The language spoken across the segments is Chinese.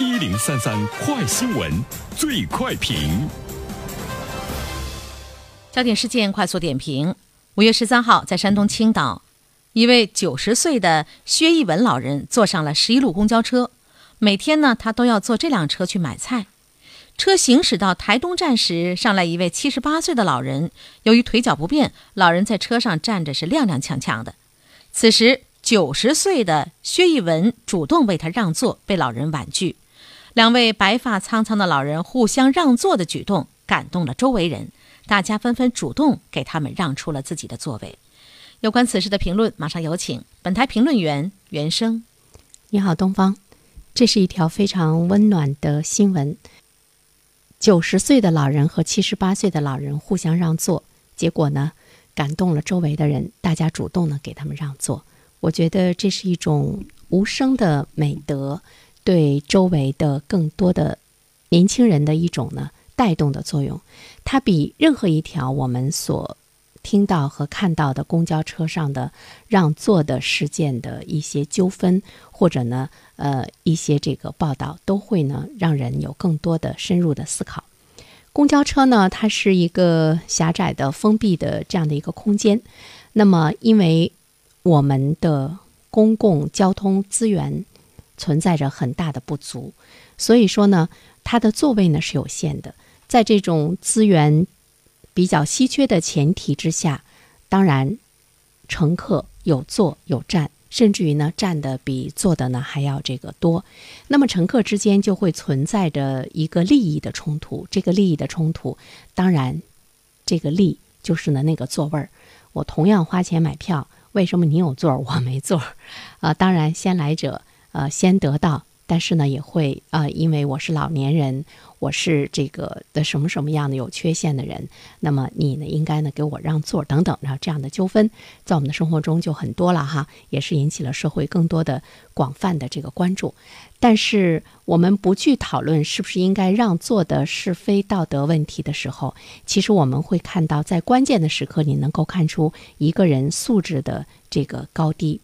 一零三三快新闻最快评。焦点事件快速点评：五月十三号，在山东青岛，一位九十岁的薛义文老人坐上了十一路公交车，每天呢，他都要坐这辆车去买菜。车行驶到台东站时，上来一位七十八岁的老人，由于腿脚不便，老人在车上站着是踉踉跄跄的。此时，九十岁的薛义文主动为他让座，被老人婉拒。两位白发苍苍的老人互相让座的举动，感动了周围人。大家纷纷主动给他们让出了自己的座位。有关此事的评论，马上有请本台评论员袁生。你好，东方，这是一条非常温暖的新闻。九十岁的老人和七十八岁的老人互相让座，结果呢，感动了周围的人，大家主动呢给他们让座。我觉得这是一种无声的美德，对周围的更多的年轻人的一种呢。带动的作用，它比任何一条我们所听到和看到的公交车上的让座的事件的一些纠纷，或者呢，呃，一些这个报道，都会呢让人有更多的深入的思考。公交车呢，它是一个狭窄的、封闭的这样的一个空间。那么，因为我们的公共交通资源存在着很大的不足，所以说呢，它的座位呢是有限的。在这种资源比较稀缺的前提之下，当然，乘客有坐有站，甚至于呢站的比坐的呢还要这个多。那么乘客之间就会存在着一个利益的冲突。这个利益的冲突，当然，这个利就是呢那个座位儿。我同样花钱买票，为什么你有座儿我没座儿？啊，当然先来者呃先得到。但是呢，也会啊，因为我是老年人，我是这个的什么什么样的有缺陷的人，那么你呢，应该呢给我让座等等，然后这样的纠纷在我们的生活中就很多了哈，也是引起了社会更多的广泛的这个关注。但是我们不去讨论是不是应该让座的是非道德问题的时候，其实我们会看到，在关键的时刻，你能够看出一个人素质的这个高低，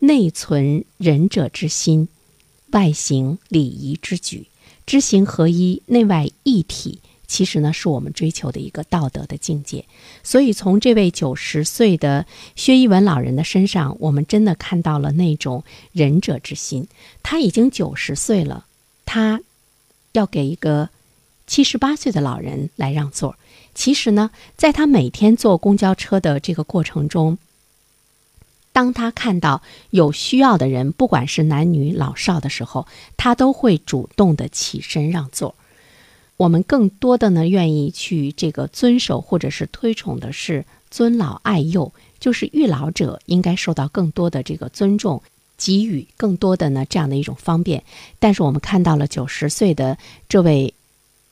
内存仁者之心。外行礼仪之举，知行合一，内外一体，其实呢是我们追求的一个道德的境界。所以从这位九十岁的薛一文老人的身上，我们真的看到了那种仁者之心。他已经九十岁了，他要给一个七十八岁的老人来让座。其实呢，在他每天坐公交车的这个过程中，当他看到有需要的人，不管是男女老少的时候，他都会主动的起身让座。我们更多的呢，愿意去这个遵守或者是推崇的是尊老爱幼，就是育老者应该受到更多的这个尊重，给予更多的呢这样的一种方便。但是我们看到了九十岁的这位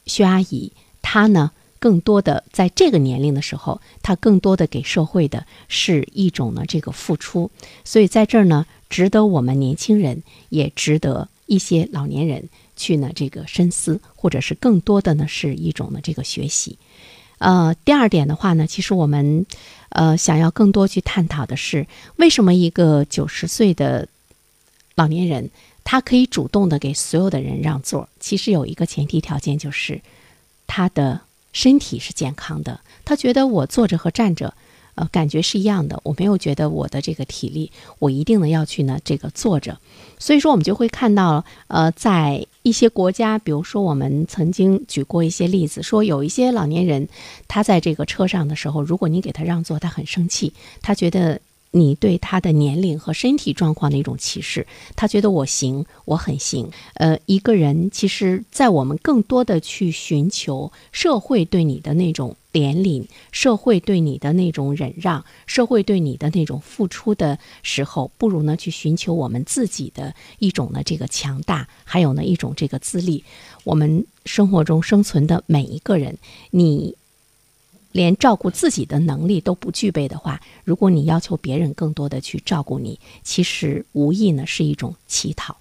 薛阿姨，她呢。更多的在这个年龄的时候，他更多的给社会的是一种呢这个付出，所以在这儿呢，值得我们年轻人，也值得一些老年人去呢这个深思，或者是更多的呢是一种呢这个学习。呃，第二点的话呢，其实我们呃想要更多去探讨的是，为什么一个九十岁的老年人，他可以主动的给所有的人让座？其实有一个前提条件，就是他的。身体是健康的，他觉得我坐着和站着，呃，感觉是一样的。我没有觉得我的这个体力，我一定呢要去呢这个坐着。所以说，我们就会看到，呃，在一些国家，比如说我们曾经举过一些例子，说有一些老年人，他在这个车上的时候，如果你给他让座，他很生气，他觉得。你对他的年龄和身体状况的一种歧视，他觉得我行，我很行。呃，一个人其实，在我们更多的去寻求社会对你的那种怜悯，社会对你的那种忍让，社会对你的那种付出的时候，不如呢去寻求我们自己的一种呢这个强大，还有呢一种这个自立。我们生活中生存的每一个人，你。连照顾自己的能力都不具备的话，如果你要求别人更多的去照顾你，其实无疑呢是一种乞讨。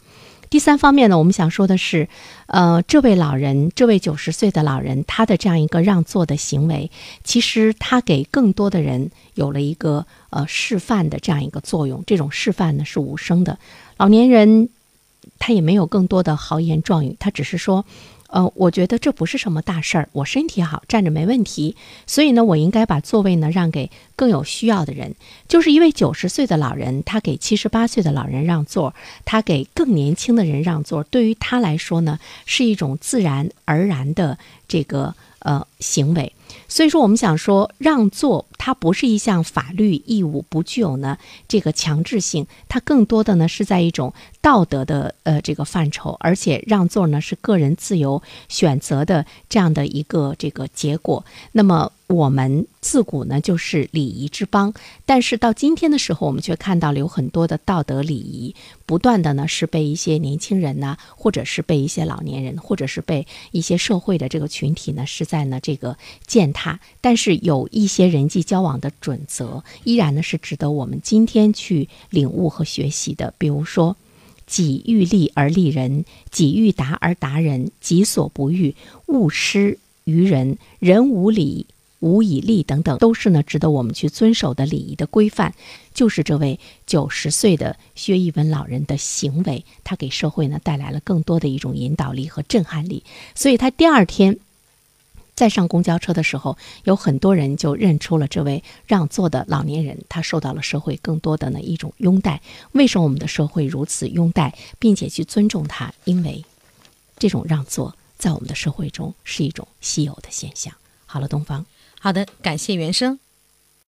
第三方面呢，我们想说的是，呃，这位老人，这位九十岁的老人，他的这样一个让座的行为，其实他给更多的人有了一个呃示范的这样一个作用。这种示范呢是无声的，老年人他也没有更多的豪言壮语，他只是说。呃，我觉得这不是什么大事儿，我身体好，站着没问题，所以呢，我应该把座位呢让给更有需要的人。就是一位九十岁的老人，他给七十八岁的老人让座，他给更年轻的人让座，对于他来说呢，是一种自然而然的这个呃行为。所以说，我们想说，让座它不是一项法律义务，不具有呢这个强制性，它更多的呢是在一种道德的呃这个范畴，而且让座呢是个人自由选择的这样的一个这个结果。那么。我们自古呢就是礼仪之邦，但是到今天的时候，我们却看到了有很多的道德礼仪不断的呢是被一些年轻人呢，或者是被一些老年人，或者是被一些社会的这个群体呢是在呢这个践踏。但是有一些人际交往的准则，依然呢是值得我们今天去领悟和学习的。比如说，己欲立而立人，己欲达而达人，己所不欲，勿施于人。人无礼。无以立等等，都是呢值得我们去遵守的礼仪的规范。就是这位九十岁的薛逸文老人的行为，他给社会呢带来了更多的一种引导力和震撼力。所以他第二天在上公交车的时候，有很多人就认出了这位让座的老年人，他受到了社会更多的呢一种拥戴。为什么我们的社会如此拥戴并且去尊重他？因为这种让座在我们的社会中是一种稀有的现象。好了，东方。好的，感谢原生。